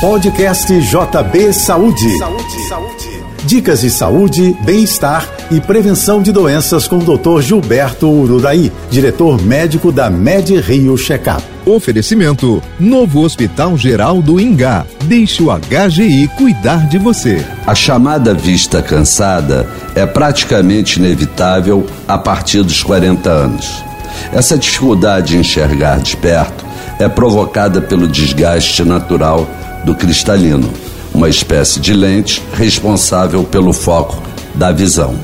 Podcast JB Saúde. Saúde, saúde. Dicas de saúde, bem-estar e prevenção de doenças com o Dr. Gilberto Ururaí, diretor médico da Med Rio Checkup. Oferecimento: Novo Hospital Geral do Ingá. Deixe o HGI cuidar de você. A chamada vista cansada é praticamente inevitável a partir dos 40 anos. Essa dificuldade de enxergar de perto é provocada pelo desgaste natural do cristalino, uma espécie de lente responsável pelo foco da visão.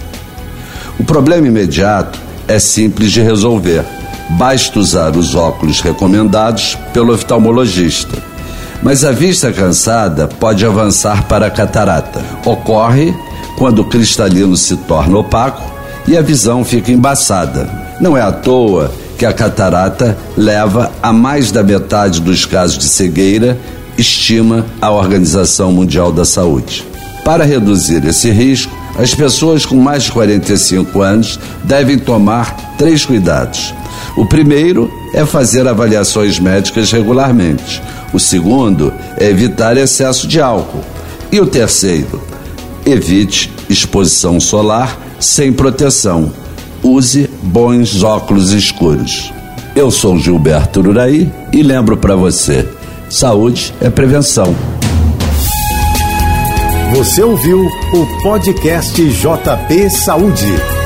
O problema imediato é simples de resolver. Basta usar os óculos recomendados pelo oftalmologista. Mas a vista cansada pode avançar para a catarata. Ocorre quando o cristalino se torna opaco e a visão fica embaçada. Não é à toa que a catarata leva a mais da metade dos casos de cegueira, estima a Organização Mundial da Saúde. Para reduzir esse risco, as pessoas com mais de 45 anos devem tomar três cuidados. O primeiro é fazer avaliações médicas regularmente. O segundo é evitar excesso de álcool. E o terceiro, evite exposição solar sem proteção. Use bons óculos escuros. Eu sou Gilberto Uraí e lembro para você: saúde é prevenção. Você ouviu o podcast JP Saúde.